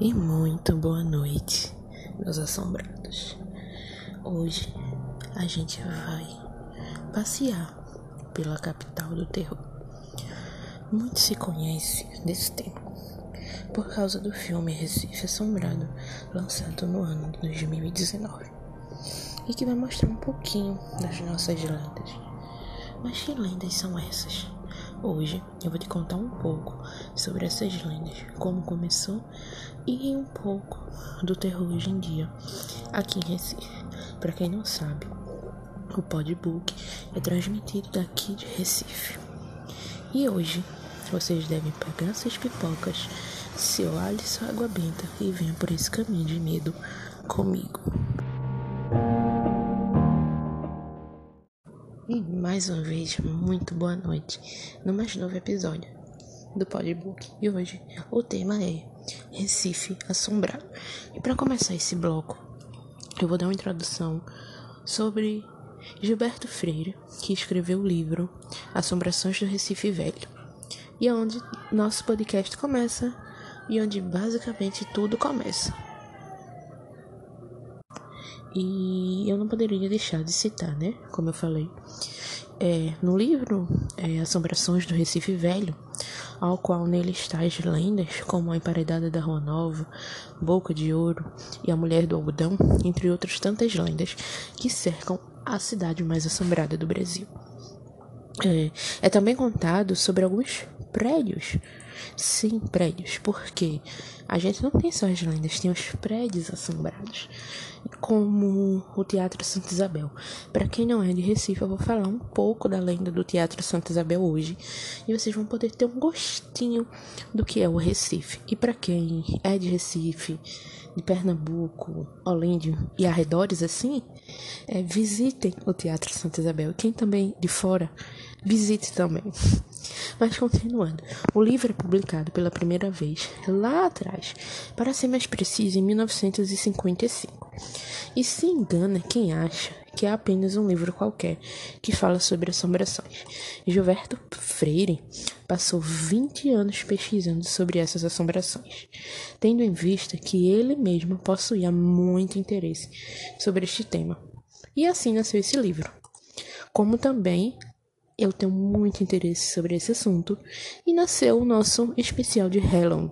e muito boa noite, meus assombrados. Hoje a gente vai passear pela capital do terror. Muito se conhece desse tema por causa do filme Recife Assombrado, lançado no ano de 2019, e que vai mostrar um pouquinho das nossas lendas. Mas que lendas são essas? Hoje eu vou te contar um pouco sobre essas lendas, como começou e um pouco do terror hoje em dia aqui em Recife. Para quem não sabe, o Podbook é transmitido daqui de Recife. E hoje vocês devem pegar suas pipocas, seu alho e sua água benta e venham por esse caminho de medo comigo. E mais uma vez, muito boa noite no mais novo episódio do Podbook. E hoje o tema é Recife Assombrado. E para começar esse bloco, eu vou dar uma introdução sobre Gilberto Freire, que escreveu o livro Assombrações do Recife Velho. E é onde nosso podcast começa e onde basicamente tudo começa. E eu não poderia deixar de citar, né? Como eu falei, é, no livro é, Assombrações do Recife Velho, ao qual nele está as lendas como a emparedada da Rua Nova, Boca de Ouro e a Mulher do Algodão, entre outras tantas lendas que cercam a cidade mais assombrada do Brasil. É, é também contado sobre alguns prédios. Sim, prédios, porque a gente não tem só as lendas, tem os prédios assombrados como o Teatro Santa Isabel. Para quem não é de Recife, eu vou falar um pouco da lenda do Teatro Santa Isabel hoje e vocês vão poder ter um gostinho do que é o Recife. E para quem é de Recife, de Pernambuco, Olinda e arredores assim, é, visitem o Teatro Santa Isabel. Quem também de fora, visite também. Mas continuando, o livro é publicado pela primeira vez lá atrás, para ser mais preciso, em 1955. E se engana quem acha que é apenas um livro qualquer que fala sobre assombrações. Gilberto Freire passou 20 anos pesquisando sobre essas assombrações, tendo em vista que ele mesmo possuía muito interesse sobre este tema. E assim nasceu esse livro. Como também eu tenho muito interesse sobre esse assunto e nasceu o nosso especial de Halloween.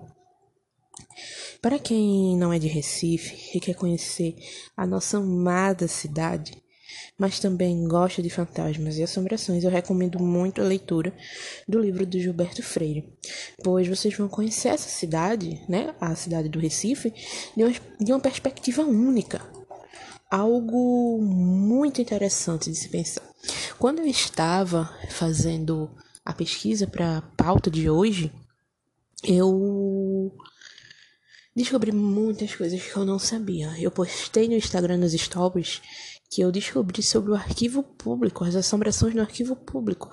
Para quem não é de Recife e quer conhecer a nossa amada cidade, mas também gosta de fantasmas e assombrações, eu recomendo muito a leitura do livro do Gilberto Freire, pois vocês vão conhecer essa cidade, né, a cidade do Recife, de uma, de uma perspectiva única, algo muito interessante de se pensar. Quando eu estava fazendo a pesquisa para a pauta de hoje, eu descobri muitas coisas que eu não sabia. Eu postei no Instagram nos stories que eu descobri sobre o arquivo público, as assombrações no arquivo público.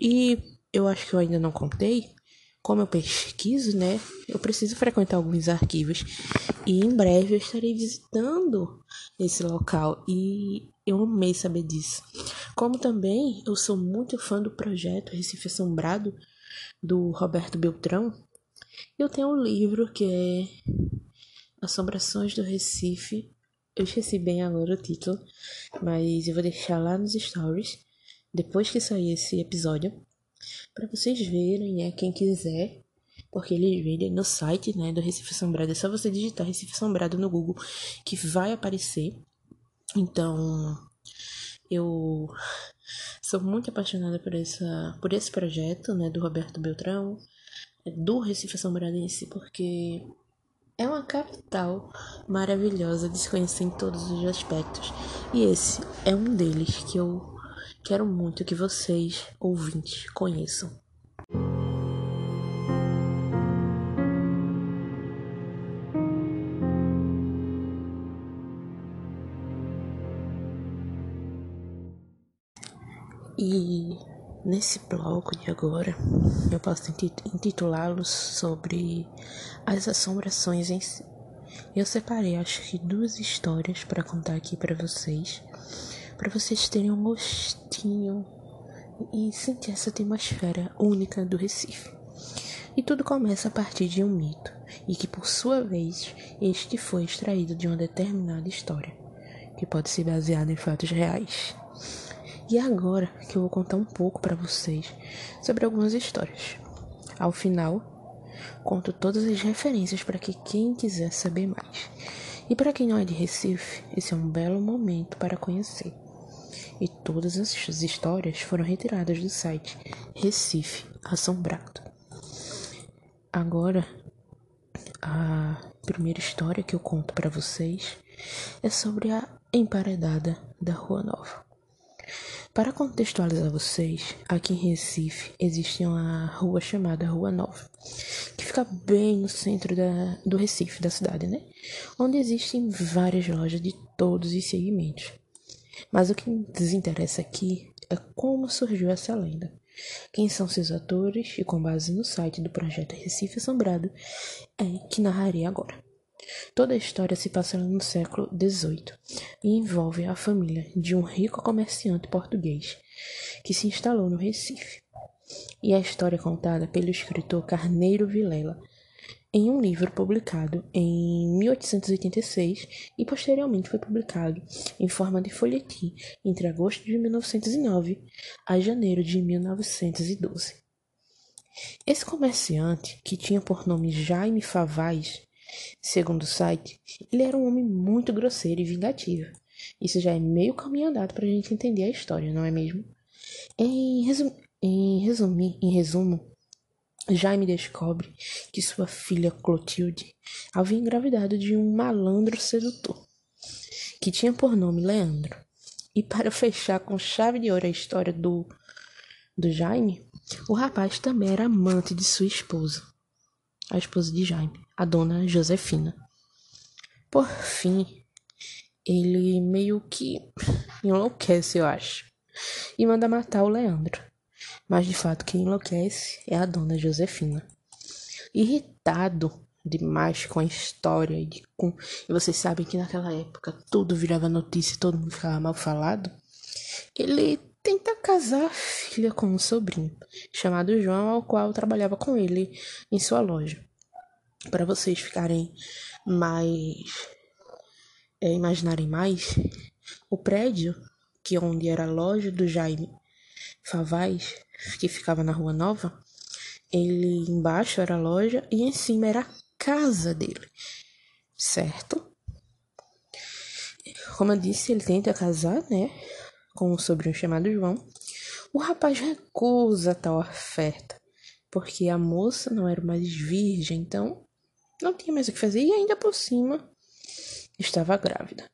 E eu acho que eu ainda não contei. Como eu pesquiso, né? Eu preciso frequentar alguns arquivos. E em breve eu estarei visitando esse local. E eu amei saber disso. Como também eu sou muito fã do projeto Recife Assombrado, do Roberto Beltrão. Eu tenho um livro que é Assombrações do Recife eu esqueci bem agora o título, mas eu vou deixar lá nos stories, depois que sair esse episódio, para vocês verem, né, quem quiser, porque ele vende no site, né, do Recife Assombrado. É só você digitar Recife Assombrado no Google que vai aparecer. Então, eu sou muito apaixonada por essa por esse projeto, né, do Roberto Beltrão, do Recife Assombrado em si, porque é uma capital maravilhosa de se conhecer em todos os aspectos. E esse é um deles que eu quero muito que vocês, ouvintes, conheçam. Nesse bloco de agora, eu posso intitulá-los sobre as assombrações em si. Eu separei, acho que, duas histórias para contar aqui para vocês, para vocês terem um gostinho e sentir essa atmosfera única do Recife. E tudo começa a partir de um mito, e que por sua vez este foi extraído de uma determinada história, que pode ser baseada em fatos reais. E é agora que eu vou contar um pouco para vocês sobre algumas histórias. Ao final, conto todas as referências para que quem quiser saber mais. E para quem não é de Recife, esse é um belo momento para conhecer. E todas as histórias foram retiradas do site Recife Assombrado. Agora, a primeira história que eu conto para vocês é sobre a emparedada da Rua Nova. Para contextualizar vocês, aqui em Recife existe uma rua chamada Rua Nova, que fica bem no centro da, do Recife, da cidade, né? Onde existem várias lojas de todos os segmentos. Mas o que nos interessa aqui é como surgiu essa lenda. Quem são seus atores e com base no site do projeto Recife Assombrado é que narrarei agora. Toda a história se passa no século XVIII e envolve a família de um rico comerciante português que se instalou no Recife. E a história é contada pelo escritor Carneiro Vilela em um livro publicado em 1886 e posteriormente foi publicado em forma de folhetim entre agosto de 1909 a janeiro de 1912. Esse comerciante, que tinha por nome Jaime Favaz, segundo o site, ele era um homem muito grosseiro e vingativo. Isso já é meio caminho andado para a gente entender a história, não é mesmo? Em, resum em, em resumo, Jaime descobre que sua filha Clotilde havia engravidado de um malandro sedutor, que tinha por nome Leandro. E para fechar com chave de ouro a história do, do Jaime, o rapaz também era amante de sua esposa, a esposa de Jaime, a dona Josefina. Por fim, ele meio que enlouquece, eu acho, e manda matar o Leandro. Mas de fato quem enlouquece é a dona Josefina. Irritado demais com a história e, com, e vocês sabem que naquela época tudo virava notícia, todo mundo ficava mal falado. Ele tenta casar a filha com um sobrinho chamado João, ao qual trabalhava com ele em sua loja. Para vocês ficarem mais é, imaginarem mais, o prédio que onde era a loja do Jaime Favaz, que ficava na Rua Nova, ele embaixo era a loja e em cima era a casa dele, certo? Como eu disse, ele tenta casar, né, com um sobrinho chamado João. O rapaz recusa tal oferta, porque a moça não era mais virgem, então não tinha mais o que fazer e ainda por cima estava grávida.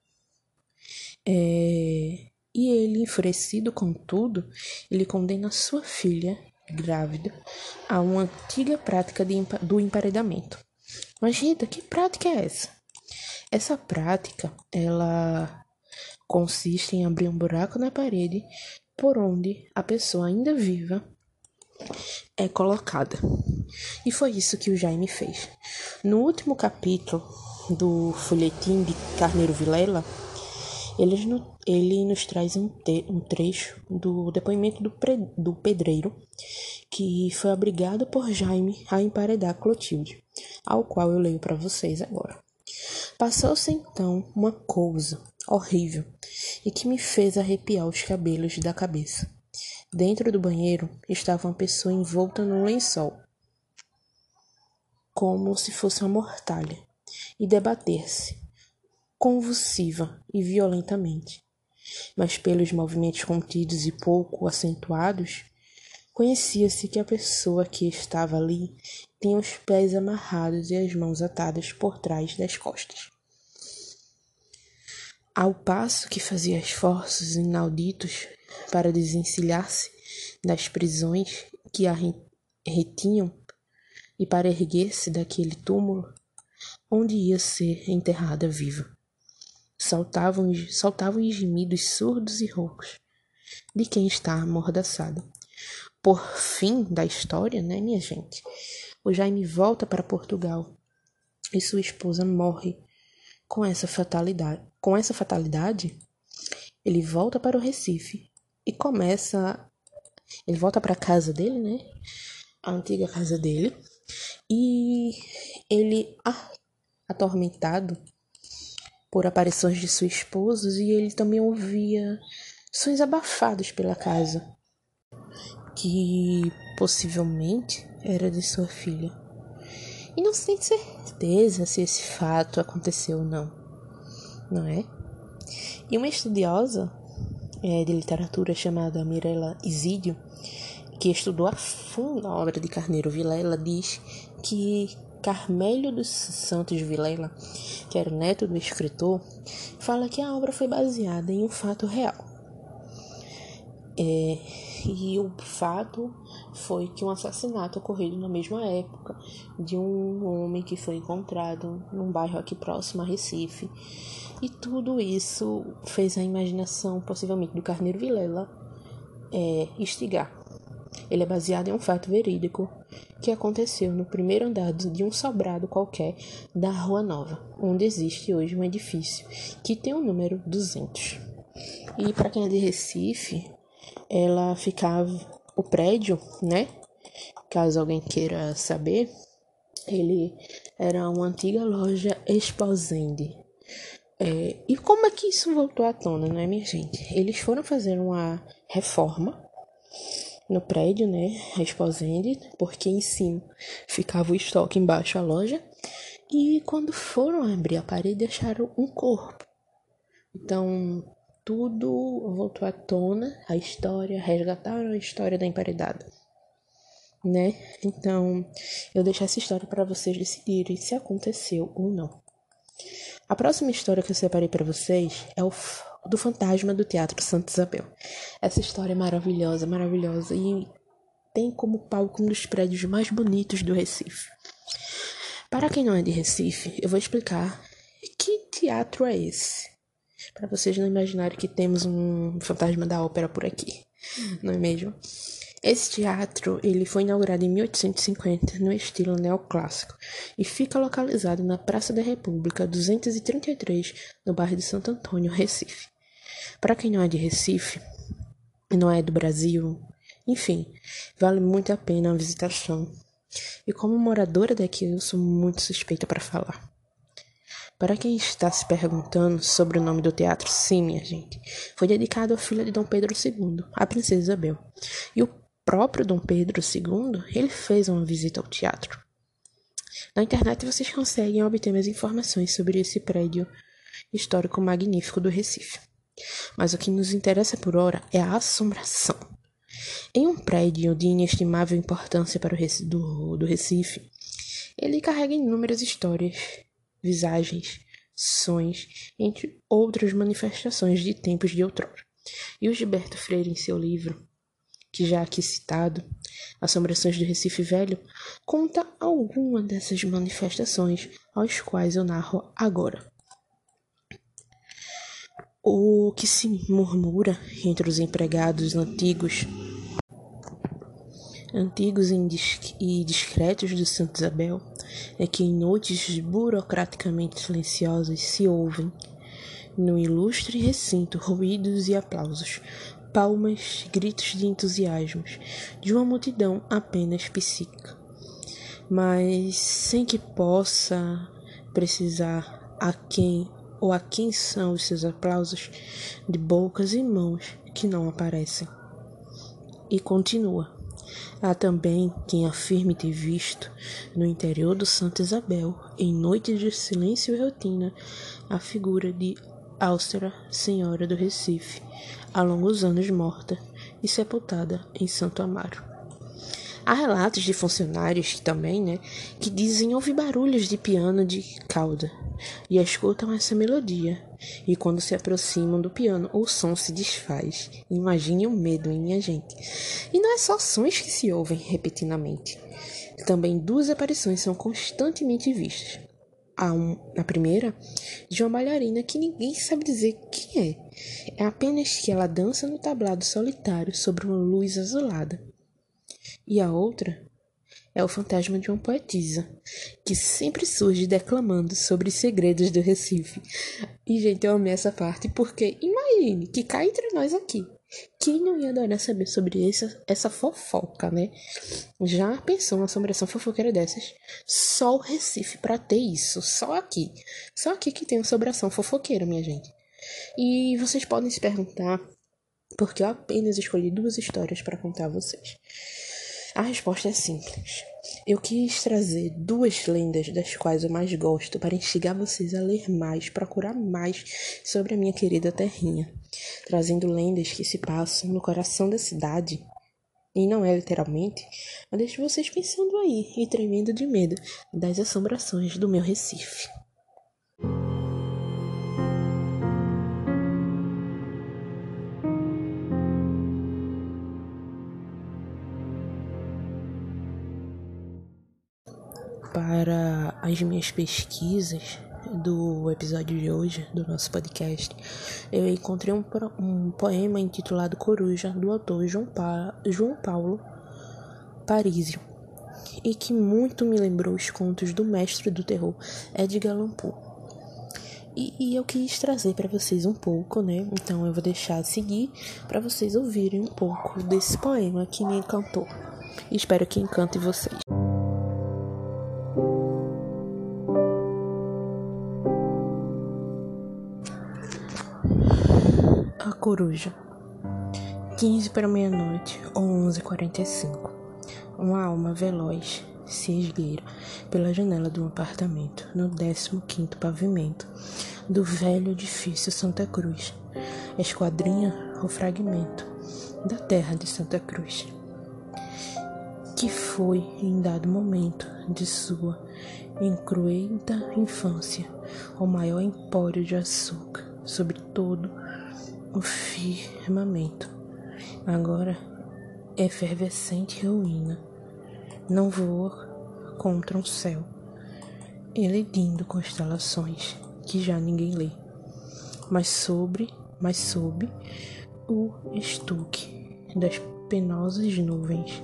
É... E ele, enfurecido com tudo, ele condena sua filha, grávida, a uma antiga prática de, do emparedamento. Mas, Rita, que prática é essa? Essa prática, ela consiste em abrir um buraco na parede por onde a pessoa ainda viva é colocada. E foi isso que o Jaime fez. No último capítulo do folhetim de Carneiro Vilela, ele, ele nos traz um, te, um trecho do depoimento do, pre, do pedreiro que foi obrigado por Jaime a emparedar Clotilde, ao qual eu leio para vocês agora. Passou-se então uma coisa horrível e que me fez arrepiar os cabelos da cabeça. Dentro do banheiro estava uma pessoa envolta num lençol, como se fosse uma mortalha, e debater-se convulsiva e violentamente. Mas pelos movimentos contidos e pouco acentuados, conhecia-se que a pessoa que estava ali tinha os pés amarrados e as mãos atadas por trás das costas. Ao passo que fazia esforços inauditos para desencilhar-se das prisões que a retinham e para erguer-se daquele túmulo onde ia ser enterrada viva saltavam, saltavam em gemidos surdos e roucos de quem está amordaçado. Por fim da história, né, minha gente? O Jaime volta para Portugal e sua esposa morre com essa fatalidade. Com essa fatalidade, ele volta para o Recife e começa. Ele volta para a casa dele, né? A antiga casa dele. E ele, atormentado por aparições de seus esposos, e ele também ouvia sons abafados pela casa, que possivelmente era de sua filha. E não se tem certeza se esse fato aconteceu ou não, não é? E uma estudiosa é, de literatura chamada Mirella Isidio, que estudou a fundo a obra de Carneiro Vilela, diz que Carmélio dos Santos Vilela, que era o neto do escritor, fala que a obra foi baseada em um fato real. É, e o fato foi que um assassinato ocorrido na mesma época de um homem que foi encontrado num bairro aqui próximo a Recife. E tudo isso fez a imaginação, possivelmente, do Carneiro Vilela é, estigar. Ele é baseado em um fato verídico que aconteceu no primeiro andar de um sobrado qualquer da Rua Nova, onde existe hoje um edifício que tem o número 200. E para quem é de Recife, ela ficava o prédio, né? Caso alguém queira saber, ele era uma antiga loja Exposende. É, e como é que isso voltou à tona, né, minha gente? Eles foram fazer uma reforma no prédio, né, Exposende, porque em cima ficava o estoque, embaixo a loja. E quando foram abrir a parede, acharam um corpo. Então, tudo voltou à tona, a história, resgataram a história da emparedada. Né? Então, eu deixo essa história para vocês decidirem se aconteceu ou não. A próxima história que eu separei para vocês é o do fantasma do Teatro Santa Isabel. Essa história é maravilhosa, maravilhosa e tem como palco um dos prédios mais bonitos do Recife. Para quem não é de Recife, eu vou explicar que teatro é esse, para vocês não imaginarem que temos um fantasma da ópera por aqui, não é mesmo? Esse teatro ele foi inaugurado em 1850 no estilo neoclássico e fica localizado na Praça da República 233, no bairro de Santo Antônio, Recife. Para quem não é de Recife, não é do Brasil, enfim, vale muito a pena a visitação. E como moradora daqui, eu sou muito suspeita para falar. Para quem está se perguntando sobre o nome do teatro, sim, minha gente, foi dedicado à filha de Dom Pedro II, a princesa Isabel. E o próprio Dom Pedro II, ele fez uma visita ao teatro. Na internet vocês conseguem obter mais informações sobre esse prédio histórico magnífico do Recife. Mas o que nos interessa por hora é a assombração. Em um prédio de inestimável importância para o do Recife, ele carrega inúmeras histórias, visagens, sons, entre outras manifestações de tempos de outrora. E o Gilberto Freire, em seu livro que já aqui citado, Assombrações do Recife Velho, conta alguma dessas manifestações aos quais eu narro agora. O que se murmura entre os empregados antigos antigos e discretos de Santa Isabel é que em noites burocraticamente silenciosas se ouvem, no ilustre recinto, ruídos e aplausos, palmas, gritos de entusiasmo de uma multidão apenas psíquica, mas sem que possa precisar a quem ou a quem são os seus aplausos de bocas e mãos que não aparecem. E continua. Há também quem afirme ter visto, no interior do Santa Isabel, em noites de silêncio e rotina, a figura de Áustera, Senhora do Recife, há longos anos morta e sepultada em Santo Amaro. Há relatos de funcionários também, né, que dizem ouvir barulhos de piano de cauda e escutam essa melodia. E quando se aproximam do piano, o som se desfaz. Imagine o medo, hein, minha gente? E não é só sons que se ouvem repetidamente. Também duas aparições são constantemente vistas a, um, a primeira de uma bailarina que ninguém sabe dizer quem é. É apenas que ela dança no tablado solitário sobre uma luz azulada. E a outra é o fantasma de uma poetisa, que sempre surge declamando sobre os segredos do Recife. E, gente, eu amei essa parte porque imagine que cá entre nós aqui Quem não ia adorar saber sobre essa, essa fofoca, né? Já pensou uma assombração fofoqueira dessas? Só o Recife pra ter isso. Só aqui. Só aqui que tem assombração fofoqueira, minha gente. E vocês podem se perguntar por que eu apenas escolhi duas histórias para contar a vocês. A resposta é simples. Eu quis trazer duas lendas das quais eu mais gosto para instigar vocês a ler mais, procurar mais sobre a minha querida terrinha, trazendo lendas que se passam no coração da cidade. E não é literalmente, mas deixo vocês pensando aí e tremendo de medo das assombrações do meu Recife. Para as minhas pesquisas do episódio de hoje do nosso podcast, eu encontrei um, um poema intitulado Coruja, do autor João, pa João Paulo Parísio, e que muito me lembrou os contos do mestre do terror Edgar Allan Poe. E, e eu quis trazer para vocês um pouco, né? Então eu vou deixar seguir para vocês ouvirem um pouco desse poema que me encantou. espero que encante vocês. Coruja. 15 para meia-noite ou 11h45. Uma alma veloz se esgueira pela janela de um apartamento no 15º pavimento do velho edifício Santa Cruz. Esquadrinha ou fragmento da terra de Santa Cruz. Que foi, em dado momento de sua encruenta infância, o maior empório de açúcar sobre todo o firmamento. Agora efervescente ruína, não voa contra um céu, eledindo constelações que já ninguém lê, mas sobre, mas sob o estuque das penosas nuvens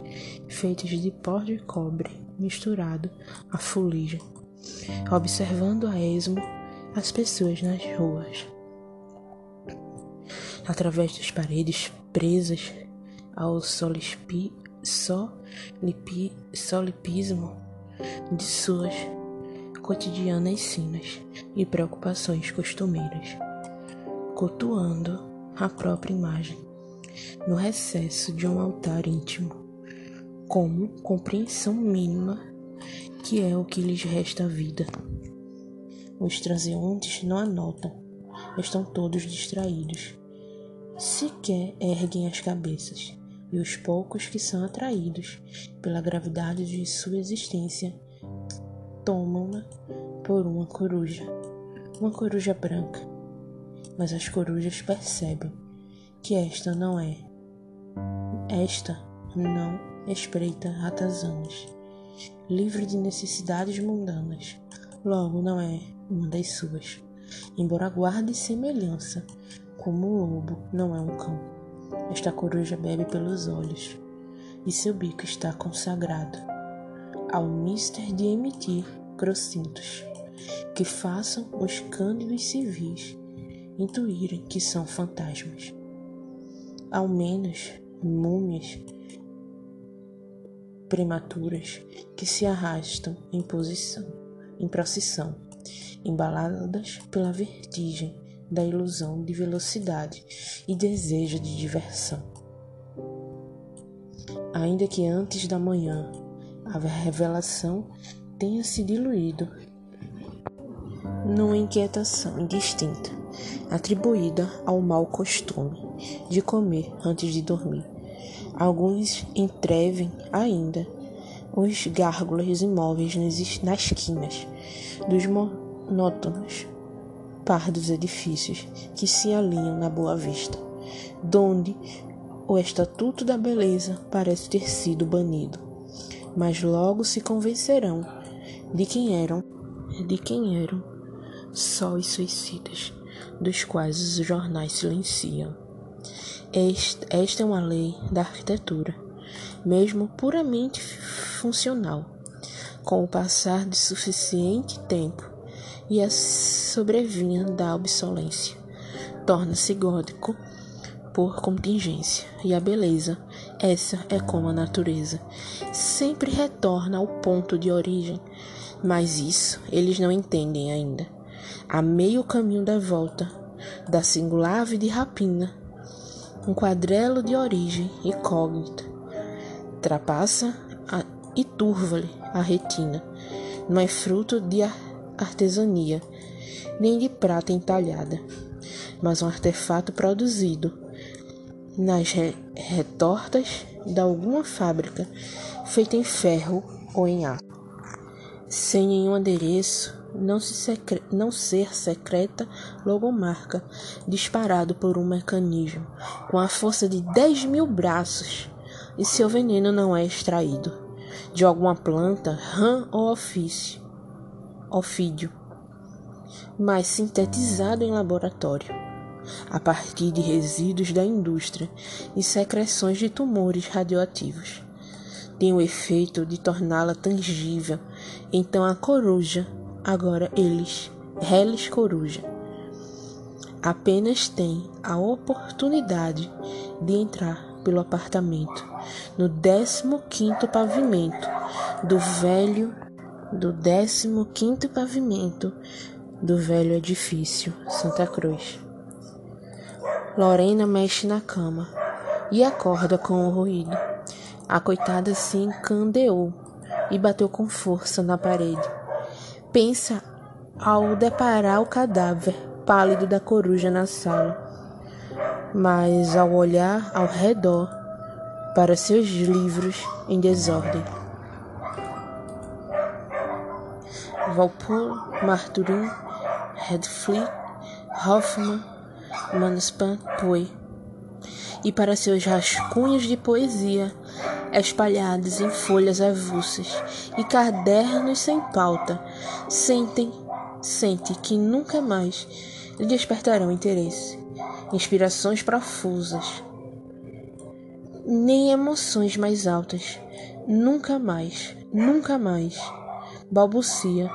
feitas de pó de cobre misturado à fuligem, observando a esmo as pessoas nas ruas através das paredes presas ao solispi, solipi, solipismo de suas cotidianas sinas e preocupações costumeiras, cultuando a própria imagem no recesso de um altar íntimo, como compreensão mínima que é o que lhes resta a vida. Os transeuntes não anotam, estão todos distraídos sequer erguem as cabeças, e os poucos que são atraídos pela gravidade de sua existência tomam-na por uma coruja, uma coruja branca. Mas as corujas percebem que esta não é, esta não espreita ratazanas, livre de necessidades mundanas, logo não é uma das suas, embora guarde semelhança como um lobo não é um cão. Esta coruja bebe pelos olhos, e seu bico está consagrado ao mister de emitir grossintos que façam os cândidos civis intuírem que são fantasmas. Ao menos múmias prematuras que se arrastam em posição, em procissão, embaladas pela vertigem da ilusão de velocidade e desejo de diversão. Ainda que antes da manhã a revelação tenha se diluído numa inquietação indistinta, atribuída ao mau costume de comer antes de dormir. Alguns entrevem ainda os gárgulas imóveis nas esquinas dos monótonos pardos edifícios que se alinham na Boa Vista, donde o estatuto da beleza parece ter sido banido. Mas logo se convencerão de quem eram, de quem eram só os suicidas, dos quais os jornais silenciam. Esta é uma lei da arquitetura, mesmo puramente funcional. Com o passar de suficiente tempo, e a sobrevinha da obsolência. Torna-se gótico por contingência, e a beleza, essa é como a natureza, sempre retorna ao ponto de origem, mas isso eles não entendem ainda. A meio caminho da volta, da singular ave de rapina, um quadrelo de origem incógnita, trapassa a, e turva-lhe a retina, não é fruto de artesania, nem de prata entalhada, mas um artefato produzido nas re retortas de alguma fábrica feita em ferro ou em aço. Sem nenhum adereço, não, se não ser secreta logomarca, disparado por um mecanismo com a força de 10 mil braços, e seu veneno não é extraído de alguma planta, rã ou ofício, ofídio, mas sintetizado em laboratório a partir de resíduos da indústria e secreções de tumores radioativos. Tem o efeito de torná-la tangível. Então a coruja, agora eles, Reles Coruja, apenas tem a oportunidade de entrar pelo apartamento no 15º pavimento do velho do 15º pavimento do velho edifício Santa Cruz. Lorena mexe na cama e acorda com o ruído. A coitada se encandeou e bateu com força na parede. Pensa ao deparar o cadáver pálido da coruja na sala. Mas ao olhar ao redor para seus livros em desordem. Walpole, Marturin, Redfleet, Hoffman, Manspan Poe, e para seus rascunhos de poesia, espalhados em folhas avulsas e cadernos sem pauta, sentem, sente que nunca mais lhe despertarão interesse, inspirações profusas, nem emoções mais altas, nunca mais, nunca mais, balbucia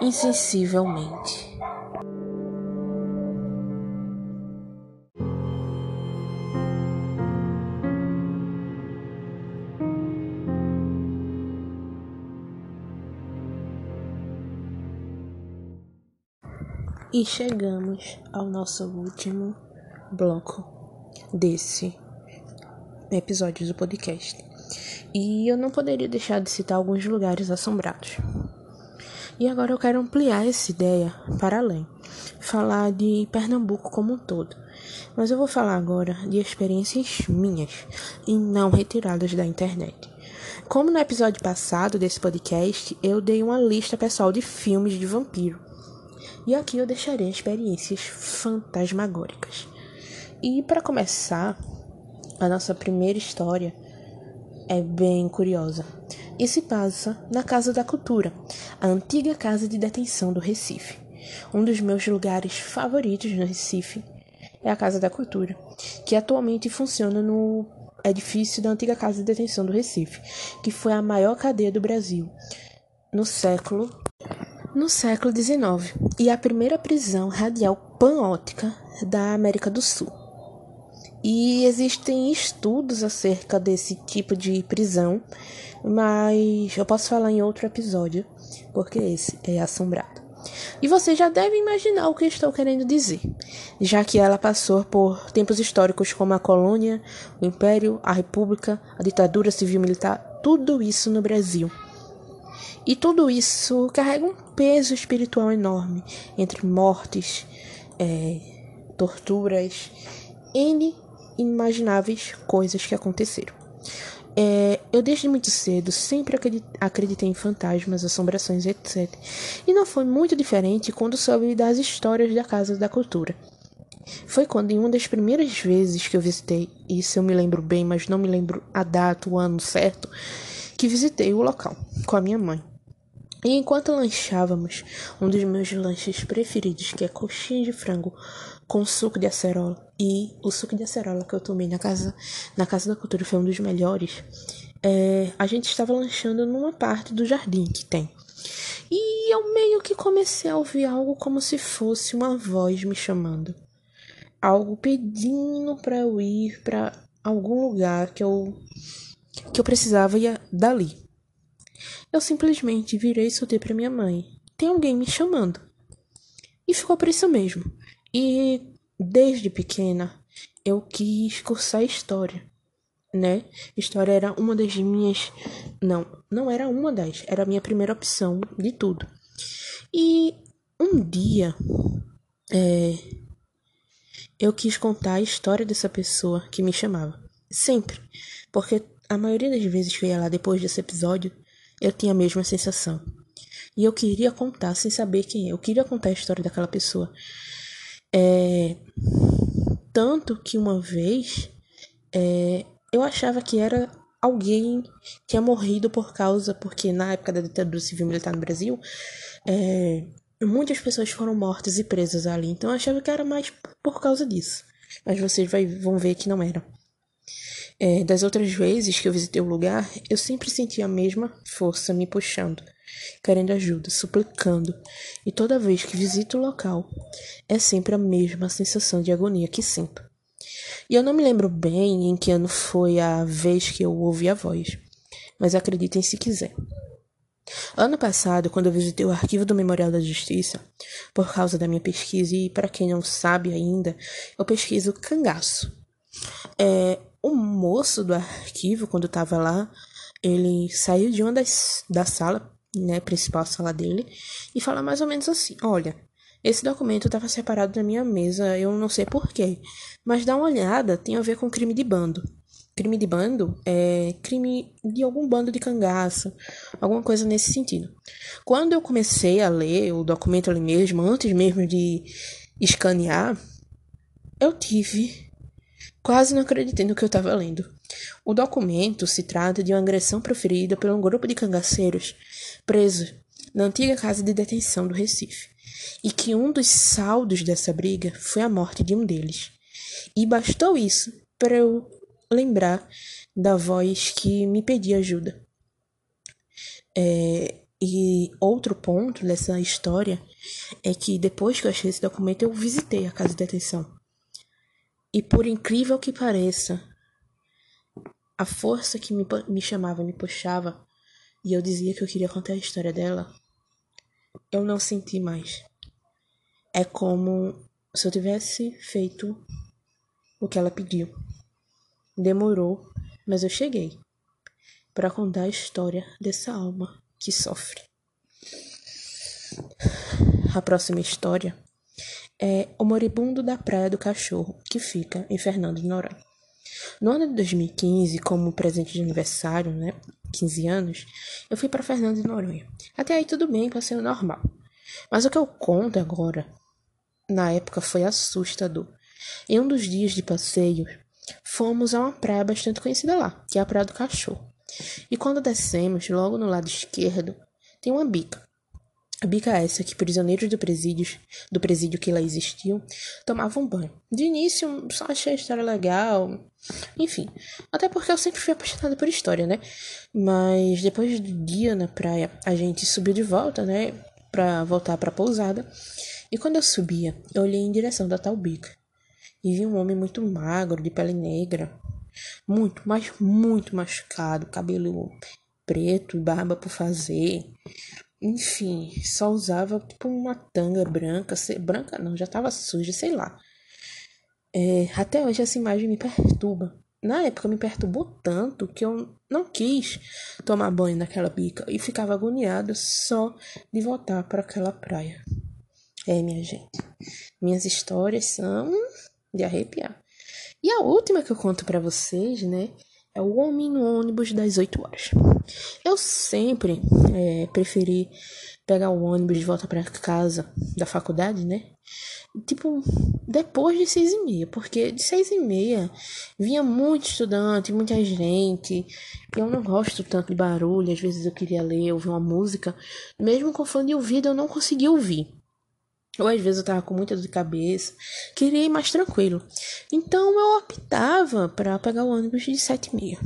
insensivelmente. E chegamos ao nosso último bloco desse episódio do podcast. E eu não poderia deixar de citar alguns lugares assombrados. E agora eu quero ampliar essa ideia para além, falar de Pernambuco como um todo. Mas eu vou falar agora de experiências minhas e não retiradas da internet. Como no episódio passado desse podcast, eu dei uma lista pessoal de filmes de vampiro e aqui eu deixarei experiências fantasmagóricas. E para começar, a nossa primeira história é bem curiosa e se passa na Casa da Cultura, a antiga casa de detenção do Recife. Um dos meus lugares favoritos no Recife é a Casa da Cultura, que atualmente funciona no edifício da antiga Casa de Detenção do Recife, que foi a maior cadeia do Brasil no século no século XIX e a primeira prisão radial panótica da América do Sul. E existem estudos acerca desse tipo de prisão, mas eu posso falar em outro episódio, porque esse é assombrado. E você já deve imaginar o que estou querendo dizer, já que ela passou por tempos históricos como a colônia, o império, a república, a ditadura civil-militar, tudo isso no Brasil. E tudo isso carrega um peso espiritual enorme entre mortes, é, torturas, N inimagináveis coisas que aconteceram. É, eu desde muito cedo sempre acreditei em fantasmas, assombrações, etc. E não foi muito diferente quando soube das histórias da Casa da Cultura. Foi quando, em uma das primeiras vezes que eu visitei, isso eu me lembro bem, mas não me lembro a data, o ano certo, que visitei o local com a minha mãe. E enquanto lanchávamos, um dos meus lanches preferidos, que é coxinha de frango com suco de acerola, e o suco de acerola que eu tomei na casa, na casa da cultura foi um dos melhores, é, a gente estava lanchando numa parte do jardim que tem. E eu meio que comecei a ouvir algo como se fosse uma voz me chamando. algo pedindo para eu ir para algum lugar que eu que eu precisava ir dali. Eu simplesmente virei e soltei para minha mãe: "Tem alguém me chamando". E ficou por isso mesmo. E desde pequena eu quis cursar história, né? História era uma das minhas não, não era uma das, era a minha primeira opção de tudo. E um dia é, eu quis contar a história dessa pessoa que me chamava. Sempre. Porque a maioria das vezes que eu ia lá depois desse episódio, eu tinha a mesma sensação. E eu queria contar sem saber quem é. Eu queria contar a história daquela pessoa. É... Tanto que uma vez é... eu achava que era alguém que tinha morrido por causa. Porque na época da ditadura civil militar no Brasil, é muitas pessoas foram mortas e presas ali, então eu achava que era mais por causa disso. Mas vocês vai, vão ver que não era. É, das outras vezes que eu visitei o lugar, eu sempre senti a mesma força me puxando, querendo ajuda, suplicando. E toda vez que visito o local, é sempre a mesma sensação de agonia que sinto. E eu não me lembro bem em que ano foi a vez que eu ouvi a voz, mas acreditem se quiser. Ano passado, quando eu visitei o arquivo do Memorial da Justiça, por causa da minha pesquisa, e para quem não sabe ainda, eu pesquiso cangaço. É, o moço do arquivo, quando estava lá, ele saiu de uma das da sala, né, principal sala dele, e fala mais ou menos assim: Olha, esse documento estava separado da minha mesa, eu não sei porquê, mas dá uma olhada, tem a ver com crime de bando. Crime de bando é crime de algum bando de cangaço, alguma coisa nesse sentido. Quando eu comecei a ler o documento ali mesmo, antes mesmo de escanear, eu tive. Quase não acreditei no que eu estava lendo. O documento se trata de uma agressão proferida por um grupo de cangaceiros presos na antiga casa de detenção do Recife, e que um dos saldos dessa briga foi a morte de um deles. E bastou isso para eu lembrar da voz que me pedia ajuda. É, e outro ponto dessa história é que depois que eu achei esse documento, eu visitei a casa de detenção. E por incrível que pareça, a força que me, me chamava, me puxava, e eu dizia que eu queria contar a história dela, eu não senti mais. É como se eu tivesse feito o que ela pediu. Demorou, mas eu cheguei para contar a história dessa alma que sofre. A próxima história é O Moribundo da Praia do Cachorro, que fica em Fernando de Noronha. No ano de 2015, como presente de aniversário, né, 15 anos, eu fui para Fernando de Noronha. Até aí tudo bem, passeio normal. Mas o que eu conto agora, na época foi assustador. Em um dos dias de passeio, Fomos a uma praia bastante conhecida lá, que é a Praia do Cachorro. E quando descemos, logo no lado esquerdo, tem uma bica. A bica é essa que prisioneiros do presídio, do presídio que lá existiu, tomavam banho. De início, só achei a história legal. Enfim, até porque eu sempre fui apaixonada por história, né? Mas depois do dia na praia, a gente subiu de volta, né? Pra voltar pra pousada. E quando eu subia, eu olhei em direção da tal bica e vi um homem muito magro, de pele negra, muito, mas muito machucado, cabelo preto, barba por fazer. Enfim, só usava tipo uma tanga branca, se, branca não, já tava suja, sei lá. É, até hoje essa imagem me perturba. Na época me perturbou tanto que eu não quis tomar banho naquela bica e ficava agoniada só de voltar para aquela praia. É, minha gente, minhas histórias são de arrepiar. E a última que eu conto para vocês, né, é o Homem no ônibus das 8 horas. Eu sempre é, preferi pegar o ônibus de volta para casa da faculdade, né? Tipo, depois de seis e meia, porque de seis e meia vinha muito estudante, muita gente. Eu não gosto tanto de barulho, às vezes eu queria ler, ouvir uma música. Mesmo com fone de ouvido, eu não conseguia ouvir. Ou às vezes eu tava com muita dor de cabeça, queria ir mais tranquilo. Então eu optava para pegar o ônibus de sete e meia,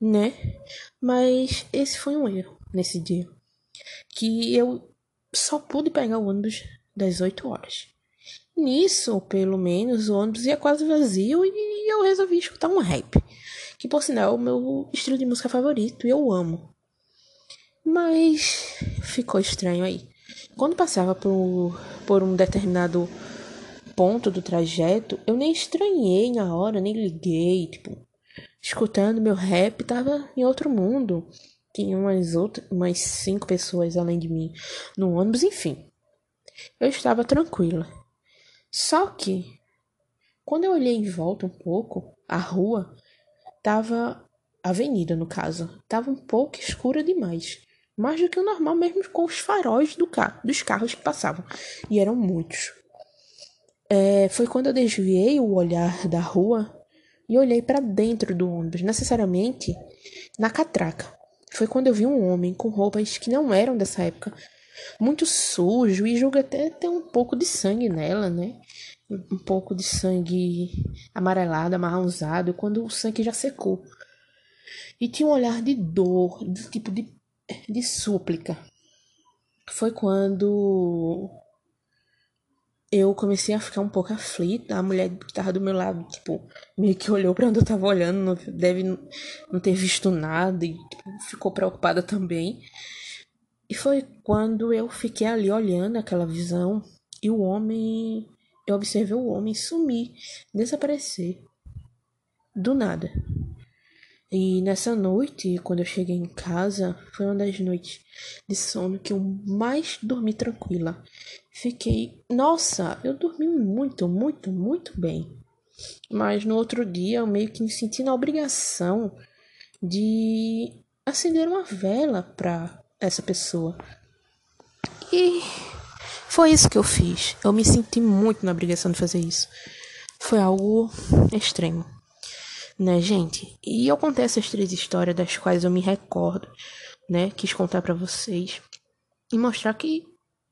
né? Mas esse foi um erro nesse dia, que eu só pude pegar o ônibus das 8 horas. Nisso, pelo menos, o ônibus ia quase vazio e eu resolvi escutar um rap, que por sinal é o meu estilo de música favorito e eu amo. Mas ficou estranho aí. Quando passava por, por um determinado ponto do trajeto, eu nem estranhei na hora, nem liguei, tipo, escutando meu rap, tava em outro mundo. Tinha umas outras, umas cinco pessoas além de mim no ônibus, enfim. Eu estava tranquila. Só que, quando eu olhei em volta um pouco, a rua tava, avenida no caso, tava um pouco escura demais. Mais do que o normal, mesmo com os faróis do carro, dos carros que passavam. E eram muitos. É, foi quando eu desviei o olhar da rua e olhei para dentro do ônibus, necessariamente na catraca. Foi quando eu vi um homem com roupas que não eram dessa época, muito sujo e julgo até ter um pouco de sangue nela, né? Um pouco de sangue amarelado, amarronzado, quando o sangue já secou. E tinha um olhar de dor, de tipo de, de súplica. Foi quando eu comecei a ficar um pouco aflita. A mulher que tava do meu lado, tipo, meio que olhou para onde eu tava olhando, não deve não ter visto nada e tipo, ficou preocupada também. E foi quando eu fiquei ali olhando aquela visão e o homem. Eu observei o homem sumir, desaparecer. Do nada. E nessa noite, quando eu cheguei em casa, foi uma das noites de sono que eu mais dormi tranquila. Fiquei. Nossa, eu dormi muito, muito, muito bem. Mas no outro dia eu meio que me senti na obrigação de acender uma vela para essa pessoa. E foi isso que eu fiz. Eu me senti muito na obrigação de fazer isso. Foi algo extremo, né, gente? E eu contei essas três histórias das quais eu me recordo, né? Quis contar para vocês e mostrar que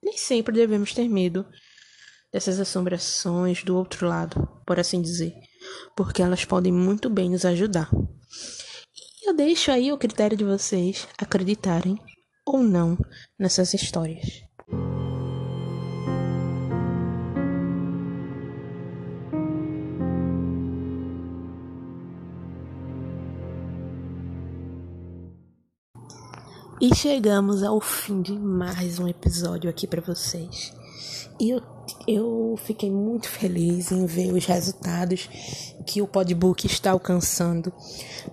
nem sempre devemos ter medo dessas assombrações do outro lado, por assim dizer, porque elas podem muito bem nos ajudar. E eu deixo aí o critério de vocês acreditarem ou não nessas histórias. E chegamos ao fim de mais um episódio aqui para vocês. E eu, eu fiquei muito feliz em ver os resultados que o Podbook está alcançando.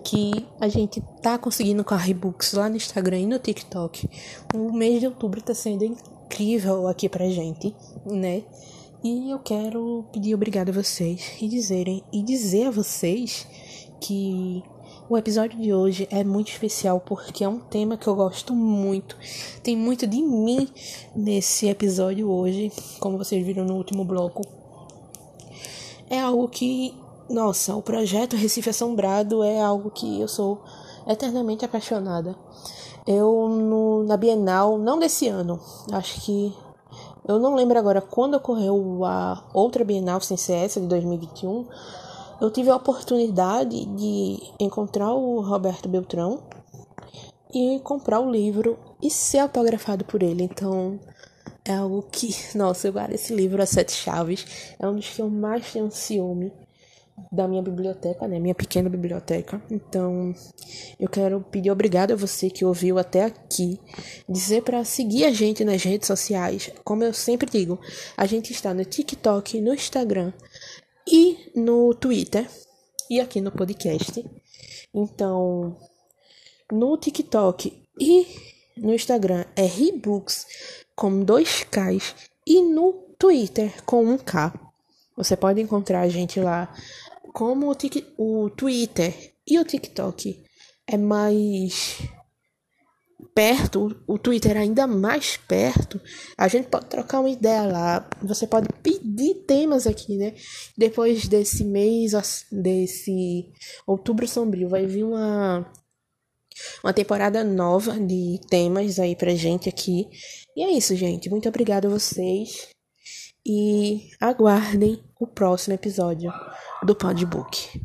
Que a gente tá conseguindo com a Rebooks lá no Instagram e no TikTok. O mês de outubro está sendo incrível aqui pra gente, né? E eu quero pedir obrigado a vocês e dizerem e dizer a vocês que o episódio de hoje é muito especial porque é um tema que eu gosto muito. Tem muito de mim nesse episódio hoje, como vocês viram no último bloco. É algo que, nossa, o projeto Recife Assombrado é algo que eu sou eternamente apaixonada. Eu no, na Bienal, não desse ano, acho que eu não lembro agora quando ocorreu a outra Bienal sem essa de 2021 eu tive a oportunidade de encontrar o Roberto Beltrão e comprar o livro e ser autografado por ele. Então, é algo que, nossa, eu guardo esse livro a sete chaves. É um dos que eu mais tenho ciúme da minha biblioteca, né? Minha pequena biblioteca. Então, eu quero pedir obrigado a você que ouviu até aqui. Dizer para seguir a gente nas redes sociais. Como eu sempre digo, a gente está no TikTok, no Instagram, e no Twitter e aqui no podcast. Então, no TikTok e no Instagram é Rebooks com dois Ks e no Twitter com um K. Você pode encontrar a gente lá como o, o Twitter e o TikTok é mais perto, o Twitter ainda mais perto, a gente pode trocar uma ideia lá. Você pode pedir temas aqui, né? Depois desse mês, desse outubro sombrio, vai vir uma uma temporada nova de temas aí pra gente aqui. E é isso, gente. Muito obrigada a vocês e aguardem o próximo episódio do Podbook.